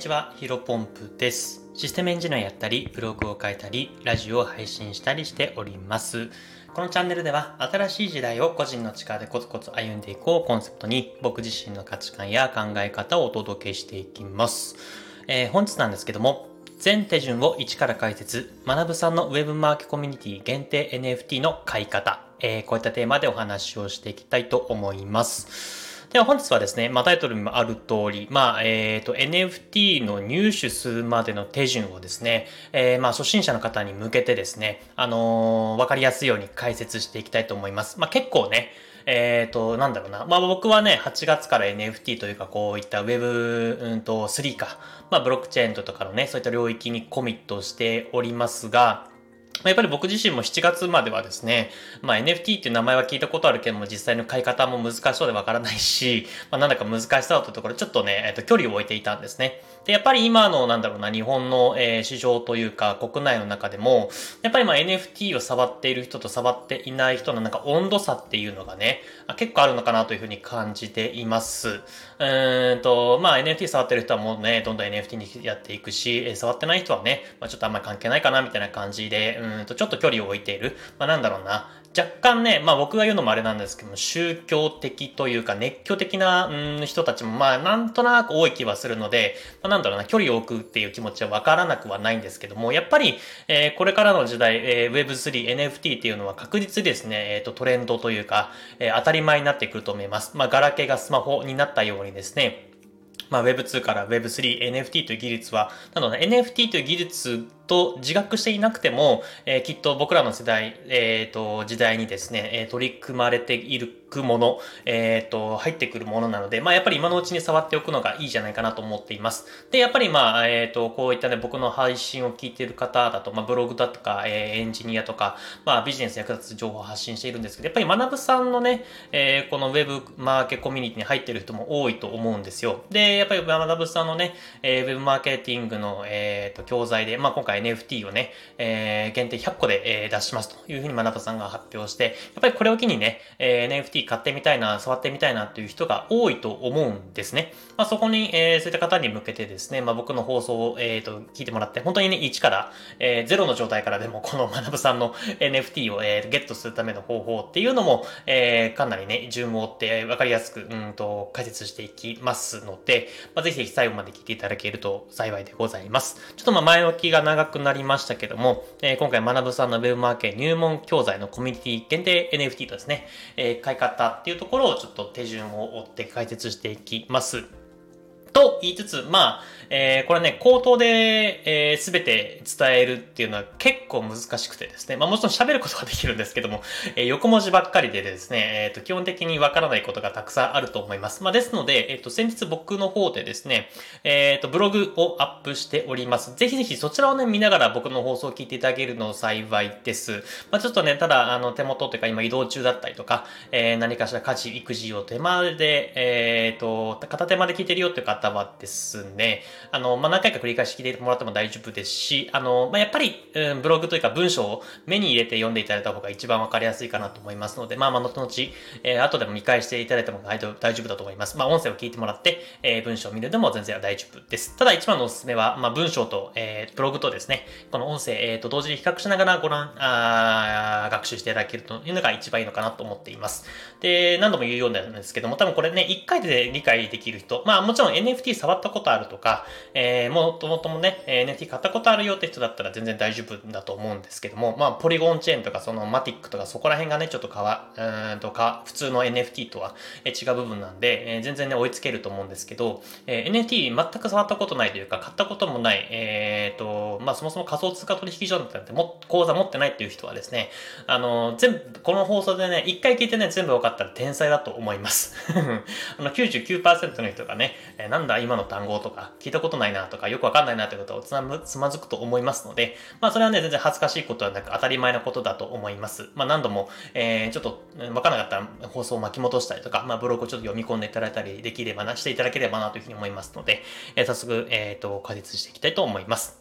にちは、ヒロポンプです。システムエンジニアやったり、ブログを書いたり、ラジオを配信したりしております。このチャンネルでは、新しい時代を個人の力でコツコツ歩んでいこうコンセプトに、僕自身の価値観や考え方をお届けしていきます。えー、本日なんですけども、全手順を一から解説、学ぶさんのウェブマーケコミュニティ限定 NFT の買い方、えー、こういったテーマでお話をしていきたいと思います。では本日はですね、まあ、タイトルにもある通り、まあ、えっ、ー、と、NFT の入手するまでの手順をですね、えー、まあ、初心者の方に向けてですね、あのー、わかりやすいように解説していきたいと思います。まあ、結構ね、えっ、と、なんだろうな。まあ僕はね、8月から NFT というかこういった Web、うんと3か、まあブロックチェーンとかのね、そういった領域にコミットしておりますが、やっぱり僕自身も7月まではですね、まあ NFT っていう名前は聞いたことあるけども実際の買い方も難しそうでわからないし、まあなんだか難しそうだったところちょっとね、えっと距離を置いていたんですね。で、やっぱり今のなんだろうな、日本の、えー、市場というか国内の中でも、やっぱりまあ NFT を触っている人と触っていない人のなんか温度差っていうのがね、結構あるのかなというふうに感じています。うんと、まあ NFT 触ってる人はもうね、どんどん NFT にやっていくし、触ってない人はね、まあちょっとあんまり関係ないかなみたいな感じで、うんとちょっと距離を置いている。まあなんだろうな。若干ね、まあ僕が言うのもあれなんですけども、宗教的というか熱狂的な、うん、人たちもまあなんとなく多い気はするので、まあ、なんだろうな、距離を置くっていう気持ちはわからなくはないんですけども、やっぱり、えー、これからの時代、えー、Web3、NFT っていうのは確実ですね、えっ、ー、とトレンドというか、えー、当たり前になってくると思います。まあガラケーがスマホになったようにですね、まあ Web2 から Web3、NFT という技術は、なので NFT という技術と自覚していなくても、えー、きっと僕らの世代、えっ、ー、と、時代にですね、えー、取り組まれているもの、えっ、と、入ってくるものなので、まあ、やっぱり今のうちに触っておくのがいいじゃないかなと思っています。で、やっぱりまあ、えっ、と、こういったね、僕の配信を聞いている方だと、まあ、ブログだとか、えエンジニアとか、まあ、ビジネス役立つ情報を発信しているんですけど、やっぱり学さんのね、えこのウェブマーケコミュニティに入っている人も多いと思うんですよ。で、やっぱり学さんのね、えウェブマーケティングの、えっ、と、教材で、まあ、今回 NFT をね、えー、限定100個で、えー、出しますというふうに学さんが発表して、やっぱりこれを機にね、えー、NFT 買ってみたいな、触ってみたいなっていう人が多いと思うんですね。まあ、そこに、えー、そういった方に向けてですね、まあ、僕の放送を、えー、と聞いてもらって、本当にね、1から、えー、0の状態からでも、この学さんの NFT を、えー、ゲットするための方法っていうのも、えー、かなりね、順を追って分かりやすく、うんと、解説していきますので、まあ、ぜひぜひ最後まで聞いていただけると幸いでございます。ちょっとまあ前置きが長くなりましたけども、えー、今回学さんのウェブマーケ入門教材のコミュニティ限定 NFT とですね、えー、買い方っていうところをちょっと手順を追って解説していきます。と言いつつ、まあ、えー、これね、口頭で、えー、全て伝えるっていうのは結構難しくてですね、まあもちろん喋ることはできるんですけども、えー、横文字ばっかりでですね、えっ、ー、と、基本的にわからないことがたくさんあると思います。まあですので、えっ、と、先日僕の方でですね、えっ、と、ブログをアップしております。ぜひぜひそちらをね、見ながら僕の放送を聞いていただけるの幸いです。まあちょっとね、ただ、あの、手元というか今移動中だったりとか、え、何かしら家事、育児を手間で、えっ、と、片手間で聞いてるよっていう方はですね、あの、まあ何回か繰り返し聞いてもらっても大丈夫ですし、あの、まあ、やっぱり、うん、ブログというか文章を目に入れて読んでいただいた方が一番わかりやすいかなと思いますので、まあ、まあ、後々、えー、後でも見返していただいても大丈夫だと思います。まあ、音声を聞いてもらって、えー、文章を見るでも全然大丈夫です。ただ、一番のおすすめは、まあ、文章と、えー、ブログとですね、この音声、えー、と同時に比較しながらご覧、あ学習していただけるというのが一番いいのかなと思っています。で、何度も言うようなんですけども、多分これね、一回で理解できる人、まあ、もちろん NFT 触ったことあるとか、えー、もともともね、NFT 買ったことあるよって人だったら全然大丈夫だと思うんですけども、まあ、ポリゴンチェーンとかそのマティックとかそこら辺がね、ちょっとかわ、うんとか、普通の NFT とは違う部分なんで、えー、全然ね、追いつけると思うんですけど、えー、NFT 全く触ったことないというか、買ったこともない、えっ、ー、と、まあ、そもそも仮想通貨取引所なんても、口座持ってないっていう人はですね、あの、全部、この放送でね、一回聞いてね、全部分かったら天才だと思います。あの99%の人がね、えー、なんだ今の単語とか、聞いたことないなとか、よくわかんないなということをつまつまずくと思いますので、まあそれはね、全然恥ずかしいことはなく当たり前のことだと思います。まあ何度も、えー、ちょっとわからなかったら放送を巻き戻したりとか、まあブログをちょっと読み込んでいただいたりできればな、していただければなというふうに思いますので、えー、早速、えっ、ー、と、解説していきたいと思います。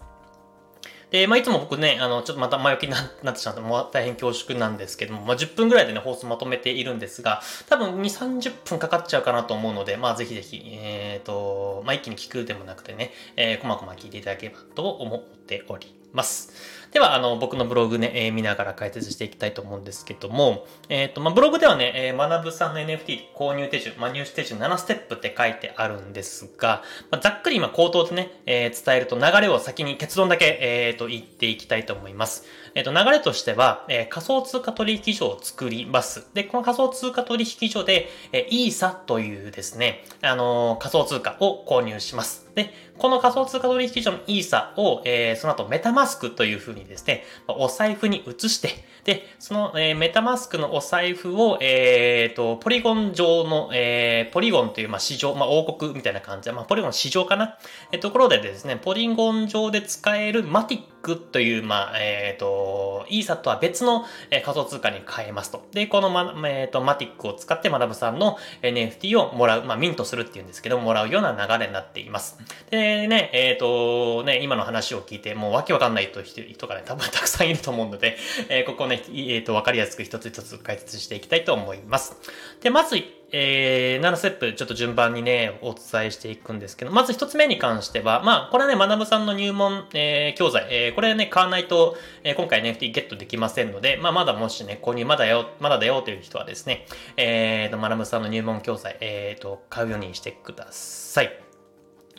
で、まあ、いつも僕ね、あの、ちょっとまた前置きになってしまって、もう大変恐縮なんですけども、まあ、10分ぐらいでね、放送まとめているんですが、多分2、30分かかっちゃうかなと思うので、まあ、ぜひぜひ、えっ、ー、と、まあ、一気に聞くでもなくてね、えー、こまこま聞いていただければと思っております。では、あの、僕のブログね、えー、見ながら解説していきたいと思うんですけども、えっ、ー、と、まあ、ブログではね、えー、学ぶさんの NFT 購入手順、まあ、入手手順7ステップって書いてあるんですが、まあ、ざっくり今口頭でね、えー、伝えると流れを先に結論だけ、えっ、ー、と、言っていきたいと思います。えっ、と、流れとしては、えー、仮想通貨取引所を作ります。で、この仮想通貨取引所で、えー、イーサというですね、あの仮想通貨を購入します。で、この仮想通貨取引所のイーサを、えー、その後メタマスクというふうにですね、お財布に移して、で、その、えー、メタマスクのお財布を、え、ー、と、ポリゴン上の、えー、ポリゴンという、まあ、市場、まあ、王国みたいな感じで、まあ、ポリゴン市場かな？えー、ところでですね、ポリゴン上で使えるマティックという、まあ、えっ、ー、と、イーサとは別の、え、仮想通貨に変えますと。で、この、ま、えっ、ー、と、マティックを使ってマダブさんの NFT をもらう、まあ、ミントするっていうんですけど、もらうような流れになっています。でね、えっ、と、ね、今の話を聞いて、もうわけわかんないと人がね、多分たくさんいると思うので、えここね、えっ、と、わかりやすく一つ一つ解説していきたいと思います。で、まずえー、7ステップちょっと順番にね、お伝えしていくんですけど、まず一つ目に関しては、まあ、これはね、学さんの入門、えー、教材、えー、これね、買わないと、えー、今回 NFT ゲットできませんので、まあ、まだもしね、購入まだよ、まだだよという人はですね、えーと、学さんの入門教材、えーと、買うようにしてください。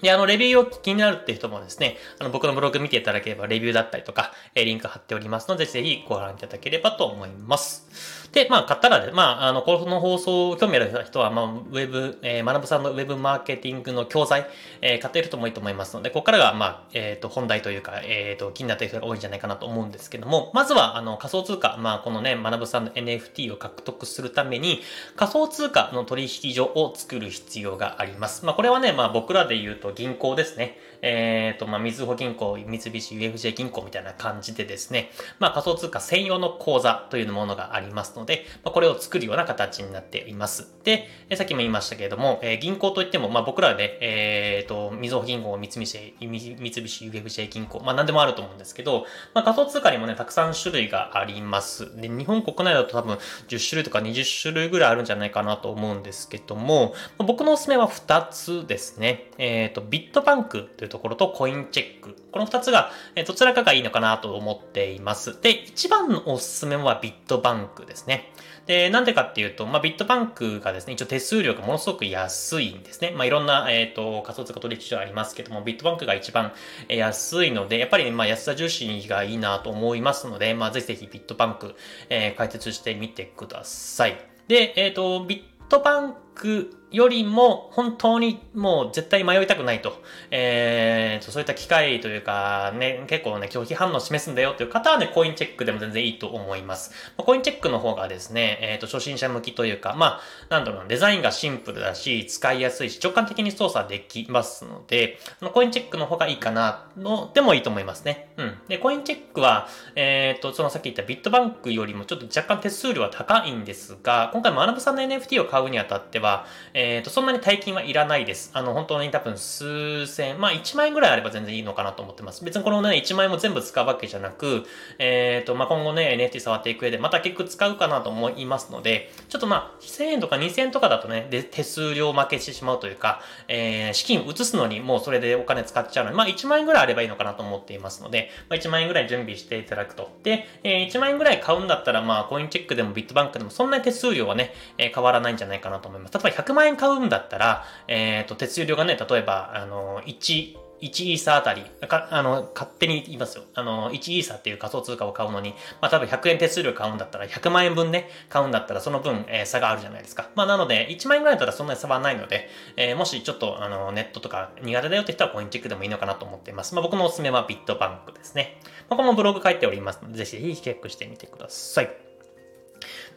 で、あの、レビューを気になるっていう人もですね、あの、僕のブログ見ていただければ、レビューだったりとか、え、リンク貼っておりますので、ぜひご覧いただければと思います。で、まあ、買ったら、まあ、あの、この放送を、興味ある人は、まあ、ウェブ、えー、学さんのウェブマーケティングの教材、えー、買っている人もいいと思いますので、ここからが、まあ、えっ、ー、と、本題というか、えっ、ー、と、気になっている人が多いんじゃないかなと思うんですけども、まずは、あの、仮想通貨、まあ、このね、学さんの NFT を獲得するために、仮想通貨の取引所を作る必要があります。まあ、これはね、まあ、僕らで言うと銀行ですね。えっ、ー、と、まあ、みずほ銀行、三菱 UFJ 銀行みたいな感じでですね、まあ、仮想通貨専用の口座というものがありますので、まあ、これを作るような形になっています。で、えさっきも言いましたけれども、えー、銀行といっても、まあ、僕らで、えっ、ー、と、みずほ銀行、三菱、三菱 UFJ 銀行、まあ、何でもあると思うんですけど、まあ、仮想通貨にもね、たくさん種類があります。で、日本国内だと多分10種類とか20種類ぐらいあるんじゃないかなと思うんですけども、まあ、僕のおすすめは2つですね。えっ、と、ビットバンクというところとコインチェック。この2つが、えどちらかがいいのかなと思っています。で、一番のおすすめはビットバンクですね。で、なんでかっていうと、まあ、ビットバンクがですね、一応手数料がものすごく安いんですね。まあ、いろんな、えっ、ー、と、仮想通貨取引所ありますけども、ビットバンクが一番安いので、やっぱり、まあ、安さ重視がいいなと思いますので、まあ、ぜひぜひビットバンク、えー、解説してみてください。で、えっ、ー、と、ビットバンクよりも本当にもう絶対迷いたくないと、えー、そういった機会というか、ね、結構ね、拒否反応を示すんだよという方はね、コインチェックでも全然いいと思います。コインチェックの方がですね、えっ、ー、と、初心者向きというか、まあ、なんだろうデザインがシンプルだし、使いやすいし、直感的に操作できますので、コインチェックの方がいいかな、の、でもいいと思いますね。うん。で、コインチェックは、えっ、ー、と、そのさっき言ったビットバンクよりもちょっと若干手数料は高いんですが、今回学さんの NFT を買うにあたっては、えっ、ー、と、そんなに大金はいらないです。あの、本当に多分数千、まあ1万円ぐらいあれば全然いいのかなと思ってます。別にこのね、1万円も全部使うわけじゃなく、えっ、ー、と、まあ今後ね、NFT 触っていく上で、また結局使うかなと思いますので、ちょっとまあ、1000円とか2000円とかだとね、で手数料負けしてしまうというか、えー、資金移すのにもうそれでお金使っちゃうので、まあ1万円ぐらいあればいいのかなと思っていますので、まあ1万円ぐらい準備していただくと。で、えー、1万円ぐらい買うんだったら、まあコインチェックでもビットバンクでもそんなに手数料はね、えー、変わらないんじゃないかなと思います。例えば100万円買うんだったら、えっ、ー、と、手数料がね、例えば、あの、1、1イーサあたり、か、あの、勝手に言いますよ。あの、1イーサっていう仮想通貨を買うのに、まあ多分100円手数料買うんだったら、100万円分ね、買うんだったらその分、えー、差があるじゃないですか。まあなので、1万円ぐらいだったらそんなに差はないので、えー、もしちょっと、あの、ネットとか苦手だよって人はコインチェックでもいいのかなと思っています。まあ僕のおすすめはビットバンクですね。まあこのブログ書いておりますので、ぜひぜひチェックしてみてください。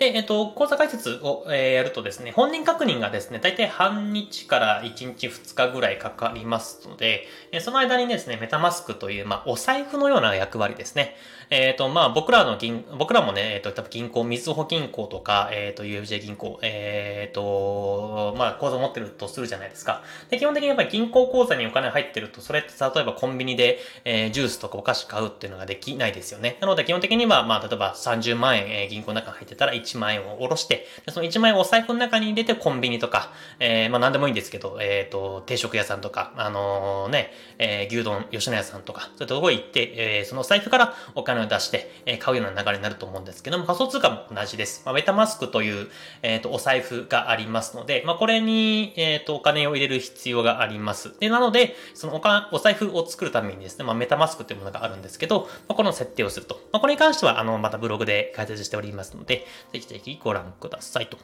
で、えっと、口座開設を、えー、やるとですね、本人確認がですね、大体半日から1日2日ぐらいかかりますので、えー、その間にですね、メタマスクという、まあ、お財布のような役割ですね。えっ、ー、と、まあ、僕らの銀、僕らもね、えっ、と、多分銀行、みずほ銀行とか、えっ、と、UFJ 銀行、えっ、と、まあ、口座持ってるとするじゃないですか。で、基本的にやっぱり銀行口座にお金入ってると、それって例えばコンビニで、えジュースとかお菓子買うっていうのができないですよね。なので、基本的には、まあ、例えば30万円、え銀行の中に入ってたら1 1万円を下ろして、その1万円をお財布の中に入れてコンビニとか、えまあ、何でもいいんですけど、えっ、と、定食屋さんとか、あのね、え牛丼吉野家さんとか、そういったところ行って、えそのお財布からお金を出して、え買うような流れになると思うんですけども、仮想通貨も同じです。まあ、メタマスクという、えっ、と、お財布がありますので、まあ、これに、えっ、と、お金を入れる必要があります。で、なので、そのおか、お財布を作るためにですね、まあ、メタマスクというものがあるんですけど、まあ、この設定をすると。まあ、これに関しては、あの、またブログで解説しておりますので、ぜひぜひご覧くださいと。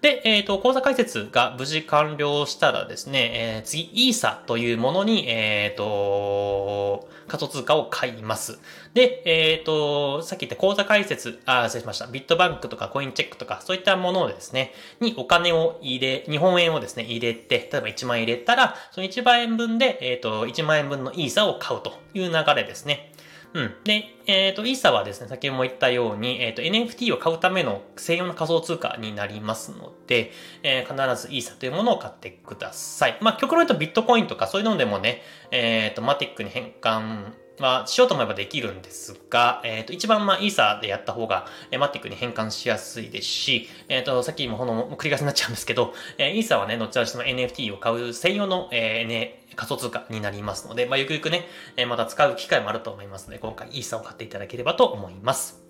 で、えっ、ー、と、講座解説が無事完了したらですね、えー、次、イーサというものに、えっ、ー、と、仮想通貨を買います。で、えっ、と、さっき言った口座解説、あ、失礼しました。ビットバンクとかコインチェックとか、そういったものをですね、にお金を入れ、日本円をですね、入れて、例えば1万円入れたら、その1万円分で、えっ、と、1万円分のイーサを買うという流れですね。うん。で、えっ、ー、と、イーサはですね、先ほども言ったように、えっ、ー、と、NFT を買うための専用の仮想通貨になりますので、えー、必ずイーサというものを買ってください。まあ、極論言うとビットコインとかそういうのでもね、えっ、と、マティックに変換まあ、しようと思えばできるんですが、えっ、ー、と、一番まあ、イーサーでやった方が、えー、マティックに変換しやすいですし、えっ、ー、と、さっきもこの、繰り返しになっちゃうんですけど、えー、イーサーはね、どちらしても NFT を買う専用の、えー、ね、仮想通貨になりますので、まあ、ゆくゆくね、えー、また使う機会もあると思いますので、今回イーサを買っていただければと思います。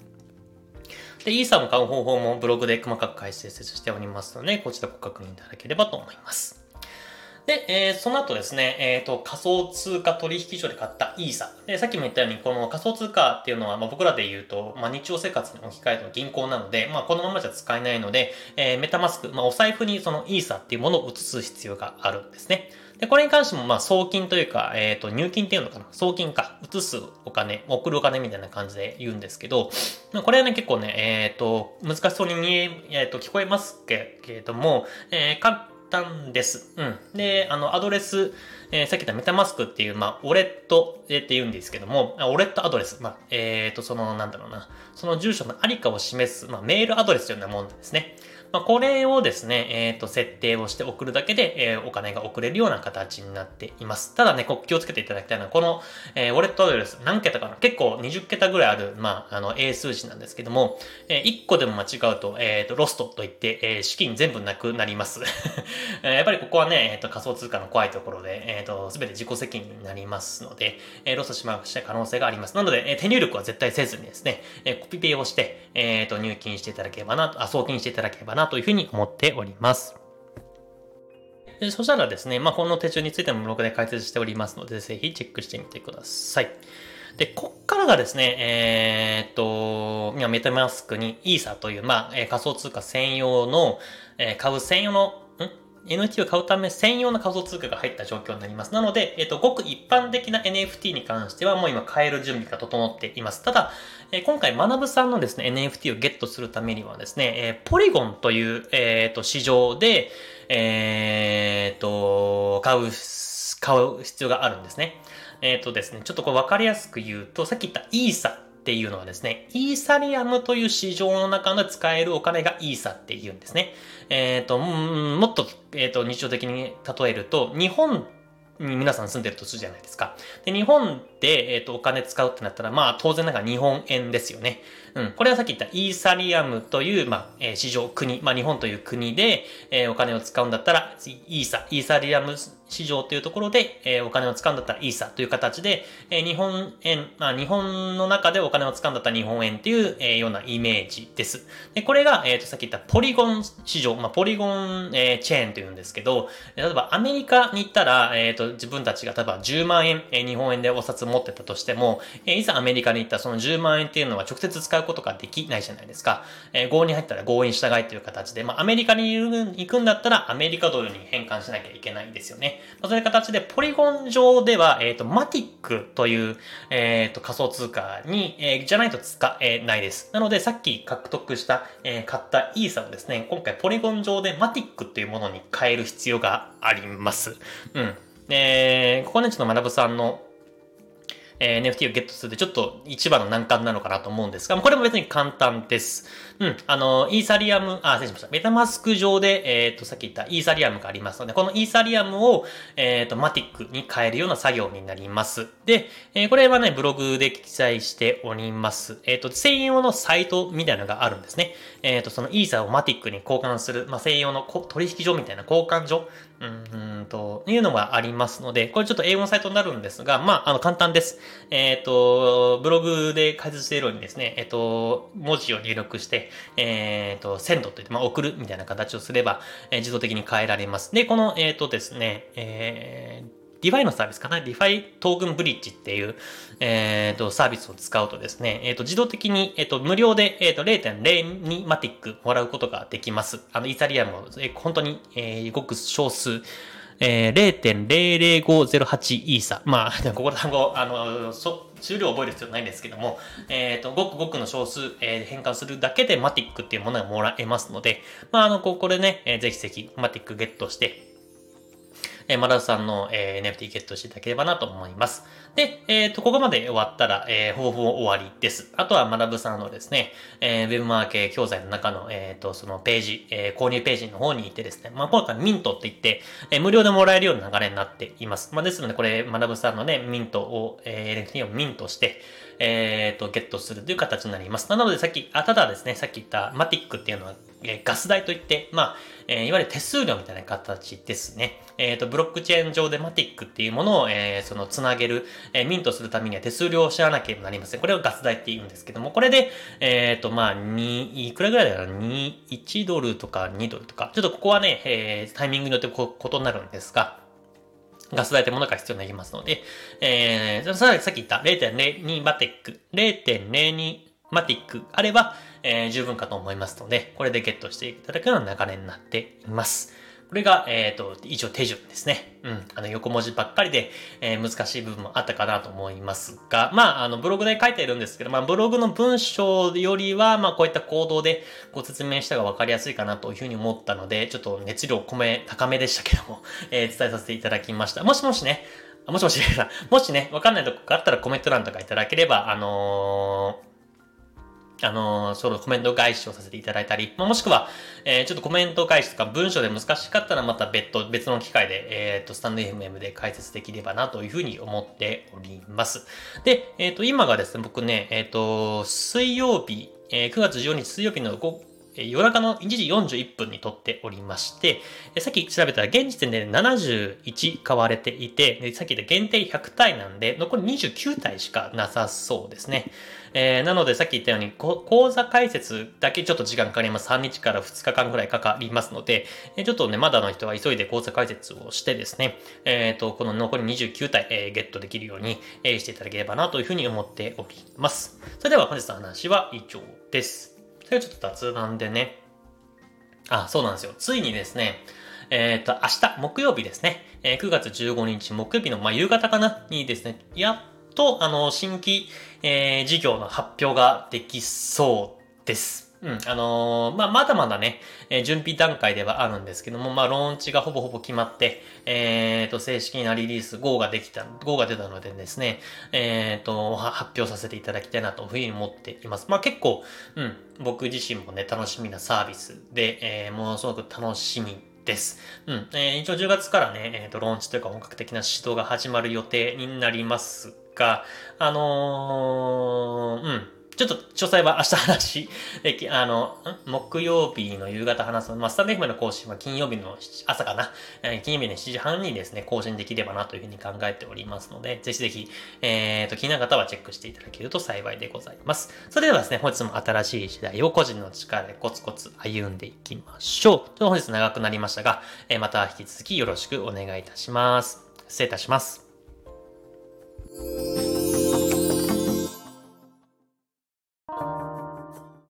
で、イーサを買う方法もブログで細かく解説しておりますので、こちらご確認いただければと思います。で、えー、その後ですね、えっ、ー、と、仮想通貨取引所で買ったイーサ。で、さっきも言ったように、この仮想通貨っていうのは、まあ、僕らで言うと、まあ、日常生活に置き換えた銀行なので、まあ、このままじゃ使えないので、えー、メタマスク、まあ、お財布にそのイーサっていうものを移す必要があるんですね。で、これに関しても、まあ、送金というか、えっ、ー、と、入金っていうのかな送金か。移すお金、送るお金みたいな感じで言うんですけど、まあこれはね、結構ね、えっ、ー、と、難しそうに見え、えっ、ー、と、聞こえますけれども、えー、かたんです。うん。で、あの、アドレス、えー、さっき言ったメタマスクっていう、まあ、ウォレットって言うんですけども、ウォレットアドレス、まあ、えっ、ー、と、その、なんだろうな、その住所のありかを示す、まあ、メールアドレスというようなもんですね。まあ、これをですね、えっ、ー、と、設定をして送るだけで、えー、お金が送れるような形になっています。ただね、こ気をつけていただきたいのは、この、えー、ウォレットアドレス、何桁かな？結構20桁ぐらいある、まあ、あの、英数字なんですけども、えー、1個でも間違うと、えっ、ー、と、ロストといって、えー、資金全部なくなります。やっぱりここはね、えっ、と、仮想通貨の怖いところで、えっ、と、すべて自己責任になりますので、え、ロストしまう可能性があります。なので、え、手入力は絶対せずにですね、え、コピペをして、えっ、と、入金していただければな、あ、送金していただければなというふうに思っております。でそしたらですね、まあ、この手順についてもブログで解説しておりますので、ぜひチェックしてみてください。で、こっからがですね、えー、っと、今メタマスクにイーサという、まあ、仮想通貨専用の、えー、買う専用の NFT を買うため専用の仮想通貨が入った状況になります。なので、えっ、と、ごく一般的な NFT に関してはもう今買える準備が整っています。ただ、えー、今回、学さんのですね、NFT をゲットするためにはですね、えー、ポリゴンという、えっ、と、市場で、えっ、と、買う、買う必要があるんですね。えっ、とですね、ちょっとこれ分かりやすく言うと、さっき言ったイーサっていうのはですね、イーサリアムという市場の中の使えるお金がイーサっていうんですね。えっ、ー、と、もっと、えっ、ー、と、日常的に例えると、日本に皆さん住んでるとするじゃないですか。で、日本で、えっ、ー、と、お金使うってなったら、まあ、当然なんか日本円ですよね。うん。これはさっき言ったイーサリアムという、まあ、えー、市場、国、まあ、日本という国で、えー、お金を使うんだったら、イーサ、イーサリアム市場というところで、えー、お金を使うんだったらイーサという形で、えー、日本円、まあ、日本の中でお金を使うんだったら日本円っていう、えー、ようなイメージです。で、これが、えっ、と、さっき言ったポリゴン市場、まあ、ポリゴン、えー、チェーンというんですけど、例えばアメリカに行ったら、えっ、と、自分たちが例えば10万円、えー、日本円でお札持ってたとしても、えー、いざアメリカに行ったらその10万円っていうのは直接使うことができないじゃないですか。えー、合に入ったら合意に従いという形で、まあ、アメリカに行くんだったらアメリカドルに変換しなきゃいけないんですよね。まあ、そういう形で、ポリゴン上では、えっ、ー、と、マティックという、えっ、ー、と、仮想通貨に、えー、じゃないと使えないです。なので、さっき獲得した、えー、買ったイーサをですね、今回ポリゴン上でマティックっていうものに変える必要があります。うん。で、ここね、ちょっと学さんのえー、NFT をゲットするってちょっと一番の難関なのかなと思うんですが、これも別に簡単です。うん。あの、イーサリアム、あ、失礼しました。メタマスク上で、えっ、ー、と、さっき言ったイーサリアムがありますので、このイーサリアムを、えっ、ー、と、マティックに変えるような作業になります。で、えー、これはね、ブログで記載しております。えっ、と、専用のサイトみたいなのがあるんですね。えっ、と、そのイーサをマティックに交換する、まあ、専用の取引所みたいな交換所、うんと、いうのがありますので、これちょっと英語のサイトになるんですが、まあ、あの、簡単です。えっ、と、ブログで解説しているようにですね、えっ、と、文字を入力して、えっ、と、 send といって、まあ、送るみたいな形をすれば、え、自動的に変えられます。で、この、えっ、とですね、えー、 DeFi のサービスかな？ DeFi token bridge っていう、えっ、ー、と、サービスを使うとですね、えっ、ー、と、自動的に、えっ、ー、と、無料で、えっ、と、0.02 MATIC もらうことができます。あの、イーサリアムを、え本当に、えー、ごく少数、えー、0.00508イーサ。まあ、ここ単語、あの、そ、数量覚える必要ないんですけども、えっ、ー、と、ごくごくの小数、えー、変換するだけでマティックっていうものがもらえますので、まあ、あの、ここでね、えー、ぜひぜひマティックゲットして、えー、マラさんの、えー、NFT ゲットしていただければなと思います。で、えっ、と、ここまで終わったら、えー、ほぼほぼ終わりです。あとは、マラブさんのですね、えー、ウェブマーケ教材の中の、えっ、と、そのページ、え、購入ページの方に行ってですね、まあ、今回ミントって言って、え、無料でもらえるような流れになっています。まあ、ですので、これ、マラブさんのね、ミントを、えー、NFT をミントして、えっ、ー、と、ゲットするという形になります。なので、さっき、あ、ただですね、さっき言ったマティックっていうのは、えー、ガス代といって、まあ、えー、いわゆる手数料みたいな形ですね。えっ、ー、と、ブロックチェーン上でマティックっていうものを、えー、その、つなげる、えー、ミントするためには手数料を支払わなければなりません。これをガス代って言うんですけども、これで、えっ、ー、と、まあ、2、いくらぐらいだろう ?2、1ドルとか2ドルとか、ちょっとここはね、えー、タイミングによって異なるんですが、ガス代ってものが必要になりますので、えー、さっき言った0.02マティック、0.02マティックあれば、えー、十分かと思いますので、これでゲットしていただくような流れになっています。これが、えっ、ー、と、以上手順ですね。うん。あの、横文字ばっかりで、えー、難しい部分もあったかなと思いますが、まあ、あの、ブログで書いているんですけど、まあ、ブログの文章よりは、まあ、こういった行動でご説明したが分かりやすいかなというふうに思ったので、ちょっと熱量込め、高めでしたけども、えー、伝えさせていただきました。もしもしね、もしもし、もしね、わかんないとこがあったらコメント欄とかいただければ、あのーあのー、そのコメント返しをさせていただいたり、ま、もしくは、えー、ちょっとコメント返しとか文章で難しかったらまた別途、別の機会で、えっ、ー、と、スタンド FM で解説できればなというふうに思っております。で、えっ、と、今がですね、僕ね、えっ、と、水曜日、え9月14日水曜日の午夜中の1時41分に撮っておりまして、さっき調べたら現時点で71買われていて、さっき言った限定100体なんで、残り29体しかなさそうですね。えー、なのでさっき言ったように、講座解説だけちょっと時間かかります。3日から2日間くらいかかりますので、えちょっとね、まだの人は急いで講座解説をしてですね、えっ、ー、と、この残り29体、えー、ゲットできるように、え、していただければなというふうに思っております。それでは本日の話は以上です。それはちょっと雑談でね。あ、そうなんですよ。ついにですね、えっ、ー、と、明日、木曜日ですね。えー、9月15日木曜日の、まあ、夕方かなにですね、やっと、あの、新規、えー、事業の発表ができそうです。うん、あのー、まあ、まだまだね、えー、準備段階ではあるんですけども、まあ、ローンチがほぼほぼ決まって、えっ、ー、と、正式なリリース GO ができた、GO が出たのでですね、えっ、と、発表させていただきたいなというふうに思っています。まあ、結構、うん、僕自身もね、楽しみなサービスで、えものすごく楽しみです。うん。えー、一応10月からね、えっ、と、ローンチというか本格的な指導が始まる予定になりますが、あのうん。ちょっと詳細は明日話、え、あの、木曜日の夕方話す、まあ、スタンド FM の更新は金曜日の朝かな、金曜日の7時半にですね、更新できればなというふうに考えておりますので、ぜひぜひ、えっ、ー、と、気になる方はチェックしていただけると幸いでございます。それではですね、本日も新しい時代を個人の力でコツコツ歩んでいきましょう。と本日長くなりましたが、えーまた引き続きよろしくお願いいたします。失礼いたします。